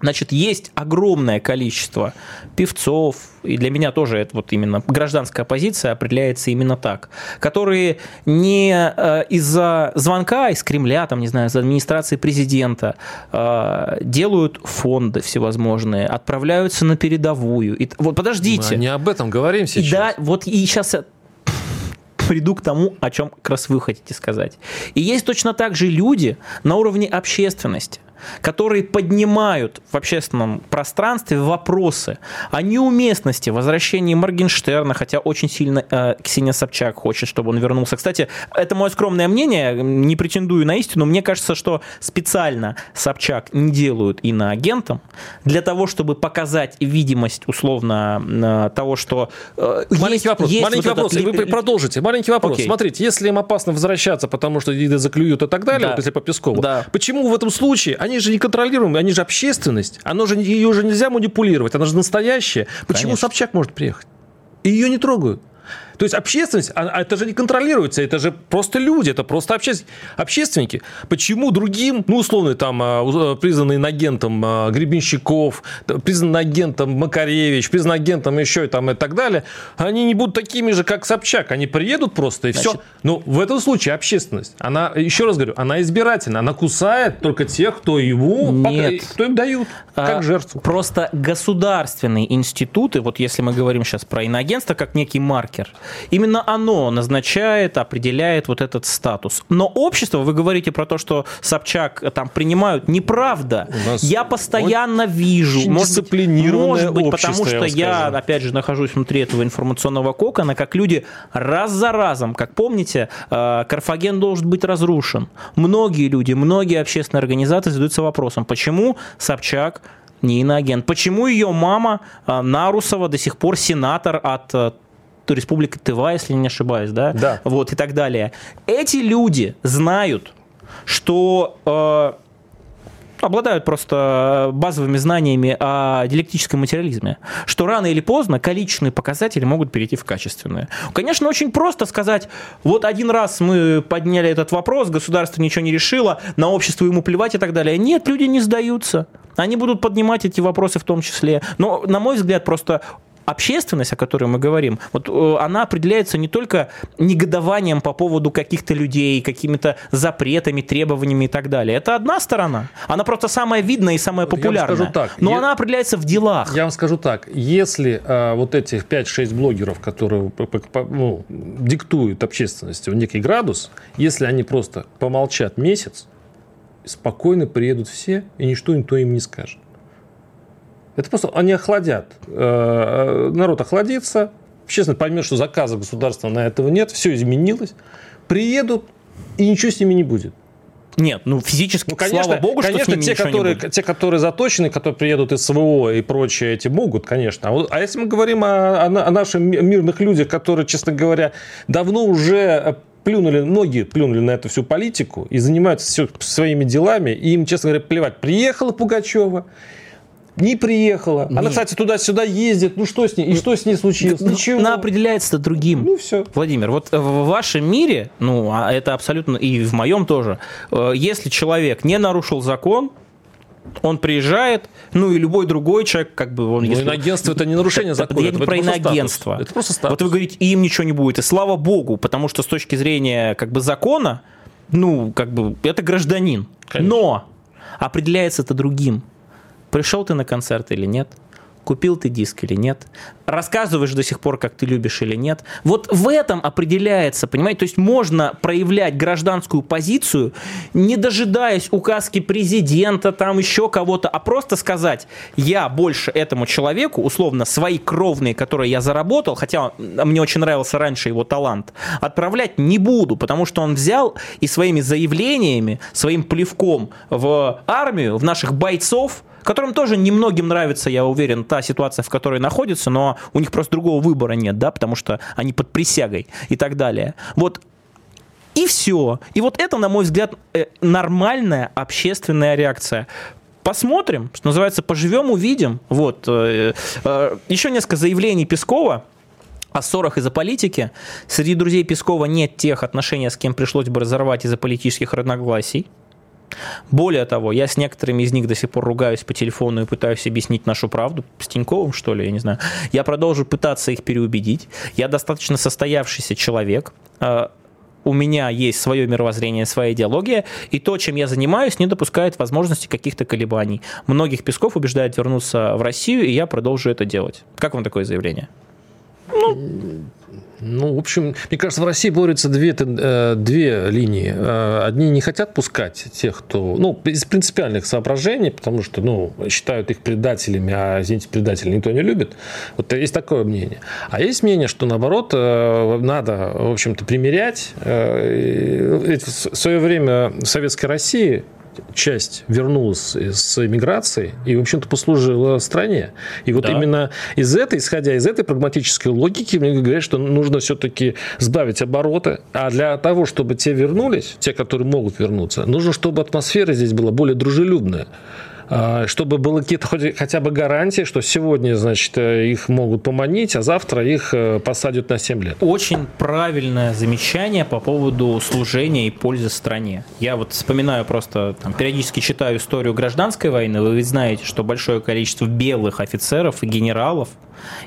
Значит, есть огромное количество певцов, и для меня тоже это вот именно гражданская позиция определяется именно так, которые не э, из-за звонка из Кремля, там, не знаю, из администрации президента э, делают фонды всевозможные, отправляются на передовую. И, вот подождите. Мы не об этом говорим сейчас. И да, вот и сейчас приду к тому, о чем как раз вы хотите сказать. И есть точно так же люди на уровне общественности, которые поднимают в общественном пространстве вопросы о неуместности возвращения Моргенштерна, хотя очень сильно э, Ксения Собчак хочет, чтобы он вернулся. Кстати, это мое скромное мнение, не претендую на истину, мне кажется, что специально Собчак не делают иноагентом для того, чтобы показать видимость условно э, того, что э, маленький есть, вопрос, есть маленький вот вопрос, этот... вы продолжите, маленький вопрос. Okay. Смотрите, если им опасно возвращаться, потому что заклюют и так далее, да. вот если по Пескову, да. почему в этом случае они же не контролируемые, они же общественность. Оно же, ее же нельзя манипулировать, она же настоящая. Почему Конечно. Собчак может приехать? И ее не трогают. То есть общественность, а, а это же не контролируется, это же просто люди, это просто обще... общественники. Почему другим, ну, условно, там, а, признанный агентом Гребенщиков, признанный агентом Макаревич, признанный агентом еще и там и так далее, они не будут такими же, как Собчак. Они приедут просто и Значит... все. Но в этом случае общественность, она, еще раз говорю, она избирательна, она кусает только тех, кто его, Нет. кто им дают, как а, жертву. Просто государственные институты, вот если мы говорим сейчас про иноагентство, как некий маркер, Именно оно назначает, определяет вот этот статус. Но общество, вы говорите про то, что Собчак там принимают, неправда. Я постоянно вижу, может быть, может быть потому что я, я, опять же, нахожусь внутри этого информационного кокона, как люди раз за разом, как помните, э, Карфаген должен быть разрушен. Многие люди, многие общественные организации задаются вопросом, почему Собчак не иноагент. Почему ее мама э, Нарусова до сих пор сенатор от э, Республика Тыва, если не ошибаюсь, да? Да. Вот и так далее. Эти люди знают, что э, обладают просто базовыми знаниями о диалектическом материализме, что рано или поздно количественные показатели могут перейти в качественные. Конечно, очень просто сказать, вот один раз мы подняли этот вопрос, государство ничего не решило, на общество ему плевать и так далее. Нет, люди не сдаются. Они будут поднимать эти вопросы в том числе. Но, на мой взгляд, просто общественность, о которой мы говорим, вот э, она определяется не только негодованием по поводу каких-то людей, какими-то запретами, требованиями и так далее. Это одна сторона. Она просто самая видная и самая популярная. Я вам скажу так. Но я, она определяется в делах. Я вам скажу так. Если э, вот этих 5-6 блогеров, которые ну, диктуют общественности в некий градус, если они просто помолчат месяц, спокойно приедут все, и ничто никто им не скажет. Это просто они охладят. Э, народ охладится, честно поймет, что заказа государства на этого нет, все изменилось. Приедут, и ничего с ними не будет. Нет, ну физически, ну, конечно, слава богу, конечно, что с ними те, которые, те, которые заточены, которые приедут из СВО и прочее, эти могут, конечно. А, вот, а если мы говорим о, о, о наших мирных людях, которые, честно говоря, давно уже плюнули, многие плюнули на эту всю политику и занимаются все своими делами, и им, честно говоря, плевать. Приехала Пугачева, не приехала. Нет. Она, кстати, туда-сюда ездит. Ну что с ней? И что с ней случилось? Ну, Ничего. Она определяется другим. Ну все. Владимир, вот в вашем мире, ну а это абсолютно и в моем тоже, э, если человек не нарушил закон, он приезжает, ну и любой другой человек, как бы он... Ну, если... иноагентство это не нарушение закона. Я не про иноагентство. Это просто статус. Вот вы говорите, им ничего не будет. И слава богу, потому что с точки зрения как бы закона, ну, как бы, это гражданин. Конечно. Но определяется это другим. Пришел ты на концерт или нет? Купил ты диск или нет? рассказываешь до сих пор, как ты любишь или нет. Вот в этом определяется, понимаете, то есть можно проявлять гражданскую позицию, не дожидаясь указки президента, там еще кого-то, а просто сказать, я больше этому человеку, условно, свои кровные, которые я заработал, хотя мне очень нравился раньше его талант, отправлять не буду, потому что он взял и своими заявлениями, своим плевком в армию, в наших бойцов, которым тоже немногим нравится, я уверен, та ситуация, в которой находится, но у них просто другого выбора нет, да, потому что они под присягой и так далее. Вот и все. И вот это, на мой взгляд, э, нормальная общественная реакция. Посмотрим, что называется, поживем, увидим. Вот. Э, э, еще несколько заявлений Пескова о ссорах из-за политики. Среди друзей Пескова нет тех отношений, с кем пришлось бы разорвать из-за политических разногласий. Более того, я с некоторыми из них до сих пор ругаюсь по телефону и пытаюсь объяснить нашу правду. С Тиньковым, что ли, я не знаю. Я продолжу пытаться их переубедить. Я достаточно состоявшийся человек. А, у меня есть свое мировоззрение, своя идеология, и то, чем я занимаюсь, не допускает возможности каких-то колебаний. Многих Песков убеждает вернуться в Россию, и я продолжу это делать. Как вам такое заявление? Ну, Ну, в общем, мне кажется, в России борются две, э, две линии. Э, одни не хотят пускать тех, кто... Ну, из принципиальных соображений, потому что, ну, считают их предателями, а, извините, предателей никто не любит. Вот есть такое мнение. А есть мнение, что, наоборот, э, надо, в общем-то, примерять. В свое время в Советской России часть вернулась с эмиграции и, в общем-то, послужила стране. И вот да. именно из этой, исходя из этой прагматической логики, мне говорят, что нужно все-таки сбавить обороты. А для того, чтобы те вернулись, те, которые могут вернуться, нужно, чтобы атмосфера здесь была более дружелюбная. А, чтобы было какие-то хотя бы гарантии, что сегодня, значит, э, их могут поманить, а завтра их э, посадят на 7 лет. Очень правильное замечание по поводу служения и пользы стране. Я вот вспоминаю просто, там, периодически читаю историю гражданской войны, вы ведь знаете, что большое количество белых офицеров и генералов,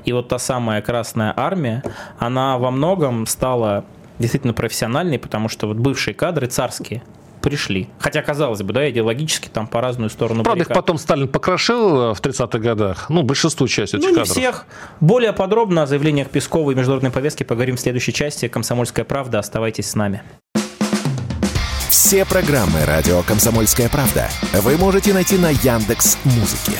и вот та самая Красная Армия, она во многом стала действительно профессиональной, потому что вот бывшие кадры царские – пришли. Хотя, казалось бы, да, идеологически там по разную сторону Правда, баррикад. их потом Сталин покрошил э, в 30-х годах. Ну, большинству часть этих ну, не кадров. всех. Более подробно о заявлениях Пескова и международной повестке поговорим в следующей части. «Комсомольская правда». Оставайтесь с нами. Все программы «Радио Комсомольская правда» вы можете найти на Яндекс Музыке.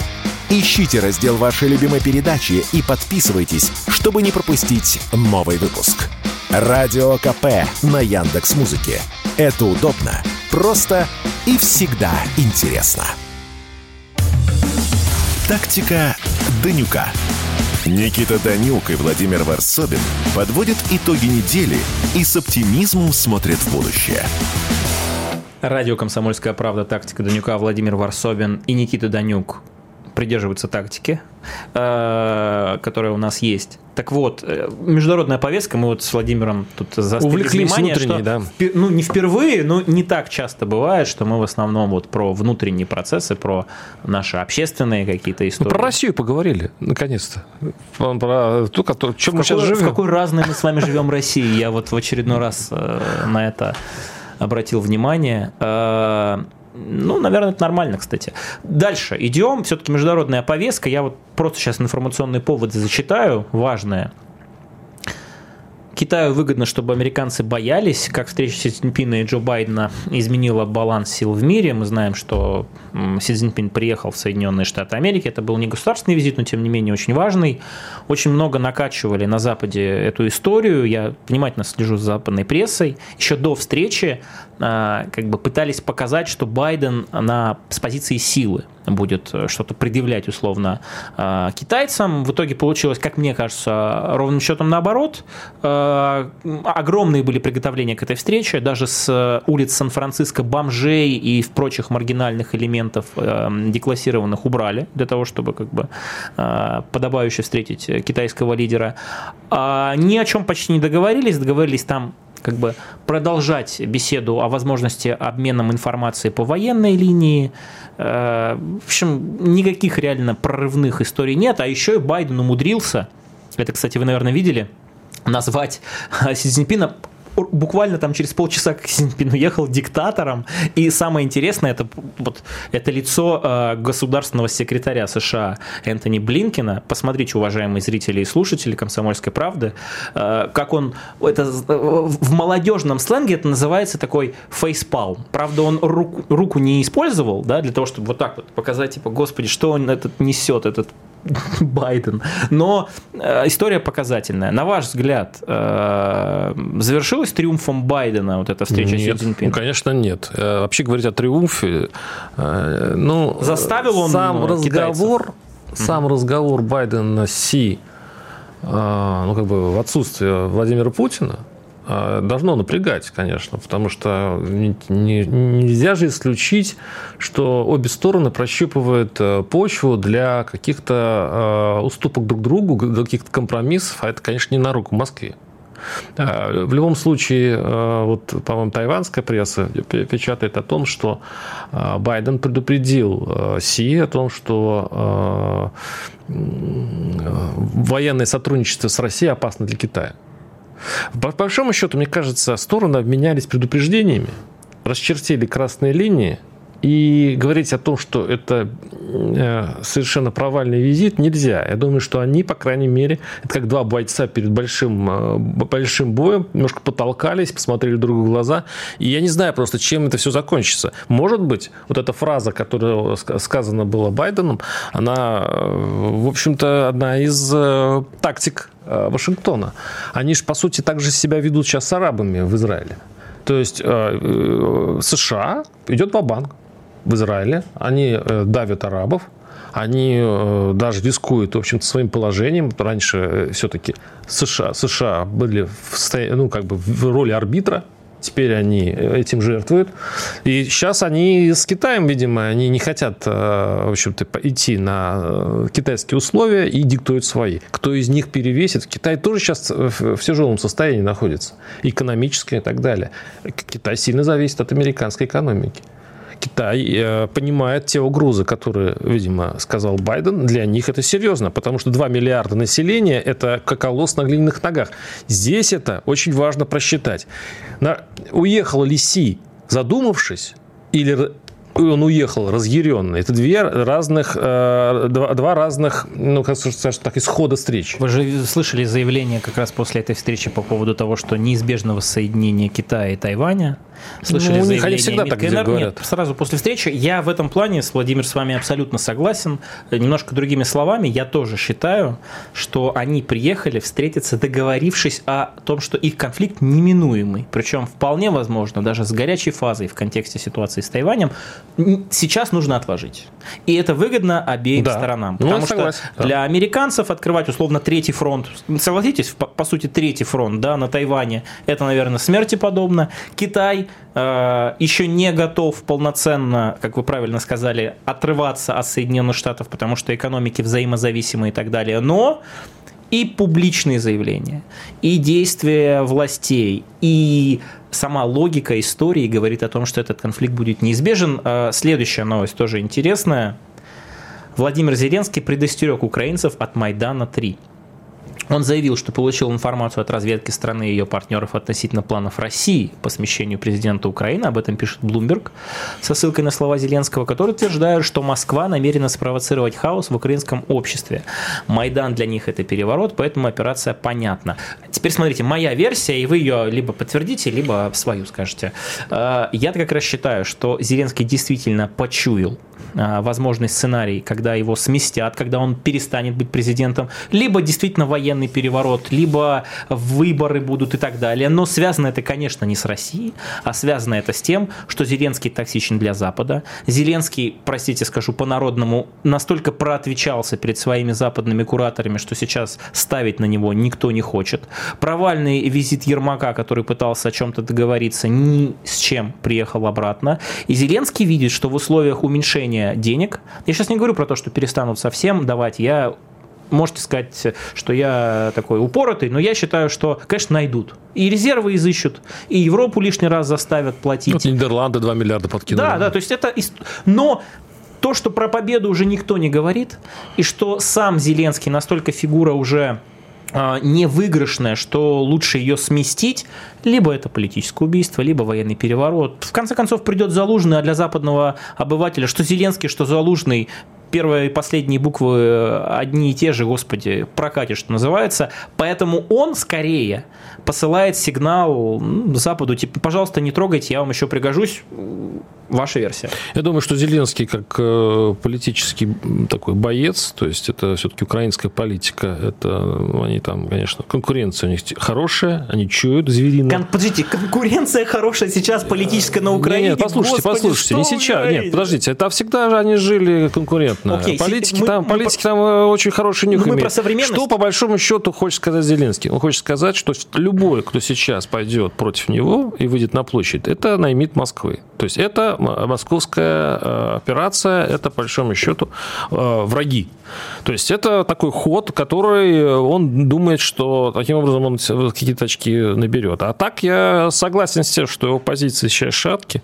Ищите раздел вашей любимой передачи и подписывайтесь, чтобы не пропустить новый выпуск. Радио КП на Яндекс Музыке. Это удобно, просто и всегда интересно. Тактика Данюка. Никита Данюк и Владимир Варсобин подводят итоги недели и с оптимизмом смотрят в будущее. Радио «Комсомольская правда», тактика Данюка, Владимир Варсобин и Никита Данюк придерживаются тактики, э, которая у нас есть. Так вот, э, международная повестка, мы вот с Владимиром тут заострили внимание, что да. ну, не впервые, но не так часто бывает, что мы в основном вот про внутренние процессы, про наши общественные какие-то истории. Про Россию поговорили, наконец-то. Про ту, которую, чем в мы какой, сейчас живем. В какой разной мы с вами живем России, я вот в очередной раз э, на это обратил внимание. Ну, наверное, это нормально, кстати. Дальше идем. Все-таки международная повестка. Я вот просто сейчас информационный повод зачитаю, важное. Китаю выгодно, чтобы американцы боялись, как встреча Си Цзиньпина и Джо Байдена изменила баланс сил в мире. Мы знаем, что Си Цзиньпин приехал в Соединенные Штаты Америки. Это был не государственный визит, но тем не менее очень важный. Очень много накачивали на Западе эту историю. Я внимательно слежу за западной прессой. Еще до встречи а, как бы пытались показать, что Байден на, с позиции силы будет э, что-то предъявлять условно а, китайцам. В итоге получилось, как мне кажется, ровным счетом наоборот. А, огромные были приготовления к этой встрече, даже с улиц Сан-Франциско бомжей и прочих маргинальных элементов э, деклассированных убрали для того, чтобы как бы подобающе встретить китайского лидера. Ни о чем почти не договорились, договорились там как бы продолжать беседу о возможности обмена информацией по военной линии. Э, в общем, никаких реально прорывных историй нет. А еще и Байден умудрился, это, кстати, вы, наверное, видели, назвать Си Цзиньпина буквально там через полчаса как Синьпин уехал диктатором. И самое интересное, это, вот, это лицо э, государственного секретаря США Энтони Блинкина. Посмотрите, уважаемые зрители и слушатели «Комсомольской правды», э, как он, это, в молодежном сленге это называется такой фейспалм. Правда, он руку, руку не использовал, да, для того, чтобы вот так вот показать, типа, господи, что он этот несет, этот Байден. Но э, история показательная. На ваш взгляд, э, завершилась триумфом Байдена вот эта встреча нет, с Цзиньпином? Ну, конечно, нет. Э, вообще говорить о триумфе, э, ну... Заставил он сам разговор, сам разговор Байдена с Си, э, ну, как бы в отсутствие Владимира Путина, должно напрягать, конечно, потому что не, не, нельзя же исключить, что обе стороны прощупывают э, почву для каких-то э, уступок друг другу, для каких-то компромиссов, а это, конечно, не на руку Москве. В любом случае, э, вот, по-моему, тайванская пресса печатает о том, что Байден предупредил Си о том, что военное сотрудничество с Россией опасно для Китая. По большому счету, мне кажется, стороны обменялись предупреждениями, расчертили красные линии, И говорить о том, что это э, совершенно провальный визит, нельзя. Я думаю, что они, по крайней мере, это как два бойца перед большим, э, большим боем, немножко потолкались, посмотрели друг в глаза. И я не знаю просто, чем это все закончится. Может быть, вот эта фраза, которая сказана была Байденом, она, в общем-то, одна из тактик Вашингтона. Они же, по сути, так же себя ведут сейчас с арабами в Израиле. То есть США идет в банк в Израиле, они э, давят арабов, они э, даже рискуют, в общем-то, своим положением. Раньше э, все-таки США, США были в, ну, как бы в роли арбитра, теперь они этим жертвуют. И сейчас они с Китаем, видимо, они не хотят, в общем-то, идти на китайские условия и диктуют свои. Кто из них перевесит? Китай тоже сейчас в тяжелом состоянии находится, экономическое и так далее. Китай сильно зависит от американской экономики. Китай э, понимает те угрозы, которые, видимо, сказал Байден. Для них это серьезно, потому что 2 миллиарда населения – это как колосс на глиняных ногах. Здесь это очень важно просчитать. Уехал ли Си, задумавшись, или он уехал разъяренный. Это две разных, э, два, два разных, ну, как сказать, так, исхода встреч. Вы же слышали заявление как раз после этой встречи по поводу того, что неизбежного соединения Китая и Тайваня Слышали ну, у них они всегда так говорят. Нет, сразу после встречи. Я в этом плане с Владимир с вами абсолютно согласен. Немножко другими словами, я тоже считаю, что они приехали встретиться, договорившись о том, что их конфликт неминуемый. Причем вполне возможно, даже с горячей фазой в контексте ситуации с Тайванем, сейчас нужно отложить. И это выгодно обеим да. сторонам. Ну, потому ну, что да. для американцев открывать условно третий фронт, согласитесь, по, по сути, третий фронт да, на Тайване, это, наверное, смерти подобно. Китай э, еще не готов полноценно, как вы правильно сказали, отрываться от Соединенных Штатов, потому что экономики взаимозависимы и так далее. Но и публичные заявления, и действия властей, и сама логика истории говорит о том, что этот конфликт будет неизбежен. Э, следующая новость тоже интересная. Владимир Зеленский предостерег украинцев от Майдана 3. Он заявил, что получил информацию от разведки страны и ее партнеров относительно планов России по смещению президента Украины. Об этом пишет Bloomberg со ссылкой на слова Зеленского, который утверждает, что Москва намерена спровоцировать хаос в украинском обществе. Майдан для них это переворот, поэтому операция понятна. Теперь смотрите, моя версия, и вы ее либо подтвердите, либо свою скажете. Э, я как раз считаю, что Зеленский действительно почуял а, возможный сценарий, когда его сместят, когда он перестанет быть президентом, либо действительно военный переворот, либо выборы будут и так далее. Но связано это, конечно, не с Россией, а связано это с тем, что Зеленский токсичен для Запада. Зеленский, простите, скажу по-народному, настолько проотвечался перед своими западными кураторами, что сейчас ставить на него никто не хочет. Провальный визит Ермака, который пытался о чем-то договориться, ни с чем приехал обратно. И Зеленский видит, что в условиях уменьшения денег. Я сейчас не говорю про то, что перестанут совсем давать. Я можете сказать, что я такой упоротый, но я считаю, что, конечно, найдут. И резервы изыщут, и Европу лишний раз заставят платить. Вот Нидерланды 2 миллиарда подкинули. Да, да, то есть это... Но то, что про победу уже никто не говорит, и что сам Зеленский настолько фигура уже а, невыигрышная, что лучше ее сместить, либо это политическое убийство, либо военный переворот. В конце концов придет Залужный, а для западного обывателя, что Зеленский, что Залужный, первые и последние буквы э, одни и те же, господи, прокатит, что называется. Поэтому он скорее посылает сигнал Западу, типа, пожалуйста, не трогайте, я вам еще пригожусь. Ваша версия. Я думаю, что Зеленский как э, политический такой боец, то есть это все-таки украинская политика, это ну, они там, конечно, конкуренция у них хорошая, они чуют зверино. Кон- подождите, конкуренция хорошая сейчас политическая на Украине? Нет, нет послушайте, Господи, послушайте, не сейчас, нет, подождите, это всегда же они жили конкурентно. Окей, политики мы, там, мы, политики мы, там э, очень хороший нюх мы про современность. Что по большому счету хочет сказать Зеленский? Он хочет сказать, что любой, кто сейчас пойдет против него и выйдет на площадь, это наймит Москвы. То есть это московская э, операция, это, по большому счету, э, враги. То есть это такой ход, который он думает, что таким образом он какие-то очки наберет. А так я согласен с тем, что его позиции сейчас шатки.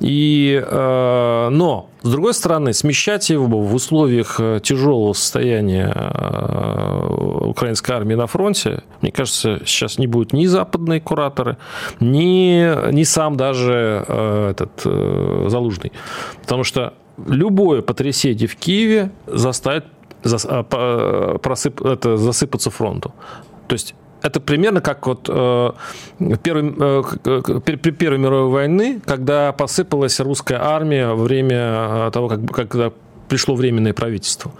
И, э, но с другой стороны, смещать его в условиях э, тяжелого состояния э, украинской армии на фронте, мне кажется, сейчас не будет ни западные кураторы, ни, ни сам даже э, этот делает э, Залужный. Потому что любое потрясение в Киеве заставит зас, а, просып, это, засыпаться фронту. То есть это примерно как вот э, э, при, при Первой мировой войны, когда посыпалась русская армия во время э, того, как, когда пришло временное правительство.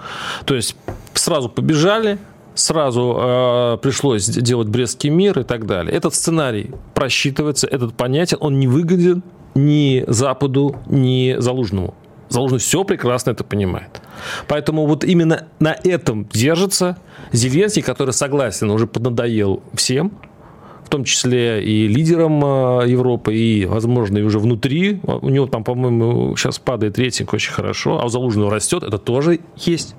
То есть сразу побежали, сразу э, пришлось делать Брестский мир и так далее. Этот сценарий просчитывается, этот понятен, он не выгоден ни Западу, ни Залужному. Залужный все прекрасно это понимает. Поэтому вот именно на этом держится Зеленский, который согласен, уже поднадоел всем, том числе и лидерам э, Европы, и, возможно, и уже внутри. У него там, по-моему, сейчас падает рейтинг очень хорошо, а у Залужного растет, это тоже есть.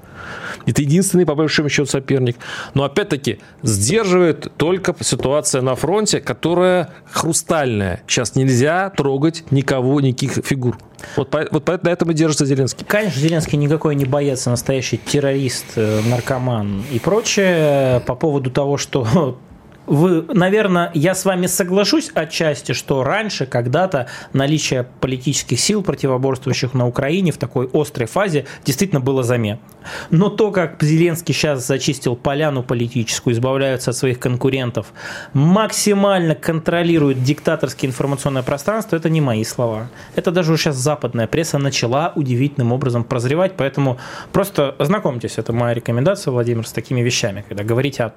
Это единственный, по большому счету, соперник. Но, опять-таки, сдерживает только ситуация на фронте, которая хрустальная. Сейчас нельзя трогать никого, никаких фигур. Вот, вот поэтому на этом и держится Зеленский. Конечно, Зеленский никакой не боец, настоящий террорист, э, наркоман и прочее. По поводу того, что вы, наверное, я с вами соглашусь отчасти, что раньше, когда-то, наличие политических сил, противоборствующих на Украине в такой острой фазе, действительно было заметно. Но то, как Зеленский сейчас зачистил поляну политическую, избавляется от своих конкурентов, максимально контролирует диктаторское информационное пространство, это не мои слова. Это даже сейчас западная пресса начала удивительным образом прозревать, поэтому просто ознакомьтесь, это моя рекомендация, Владимир, с такими вещами, когда говорите о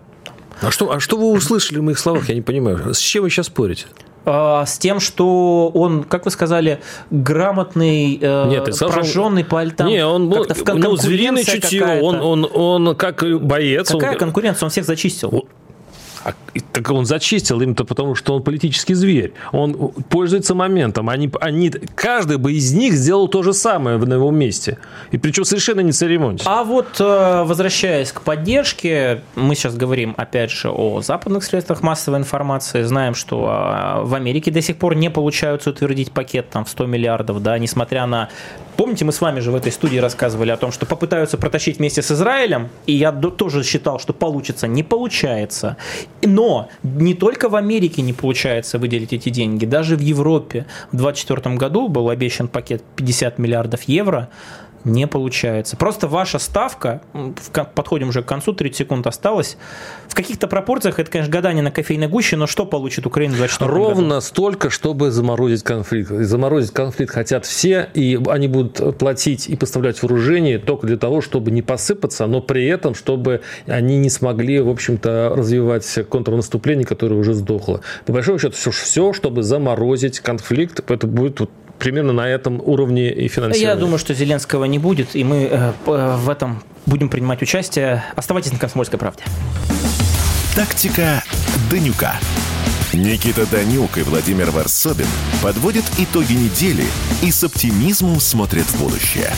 а что, а что вы услышали в моих словах, я не понимаю. С чем вы сейчас спорите? А, с тем, что он, как вы сказали, грамотный, э, Нет, прожженный по альтам. Не, он был, ну, звериное чутье, он, он, он как боец. Какая он... конкуренция? Он всех зачистил. А, так он зачистил именно потому, что он политический зверь. Он пользуется моментом. Они, они, каждый бы из них сделал то же самое на его месте. И причем совершенно не церемонясь. А вот э, возвращаясь к поддержке, мы сейчас говорим опять же о западных средствах массовой информации. Знаем, что а, в Америке до сих пор не получается утвердить пакет там, в 100 миллиардов, да, несмотря на Помните, мы с вами же в этой студии рассказывали о том, что попытаются протащить вместе с Израилем, и я тоже считал, что получится. Не получается. Но не только в Америке не получается выделить эти деньги, даже в Европе. В 2024 году был обещан пакет 50 миллиардов евро, не получается. Просто ваша ставка, подходим уже к концу, 30 секунд осталось, в каких-то пропорциях, это, конечно, гадание на кофейной гуще, но что получит Украина в 24 Ровно году? столько, чтобы заморозить конфликт. заморозить конфликт хотят все, и они будут платить и поставлять вооружение только для того, чтобы не посыпаться, но при этом, чтобы они не смогли, в общем-то, развивать контрнаступление, которое уже сдохло. По большому счету, все, все чтобы заморозить конфликт, это будет примерно на этом уровне и финансирования. Я думаю, что Зеленского не будет, и мы э, в этом будем принимать участие. Оставайтесь на «Комсомольской правде». Тактика Данюка. Никита Данюк и Владимир Варсобин подводят итоги недели и с оптимизмом смотрят в будущее.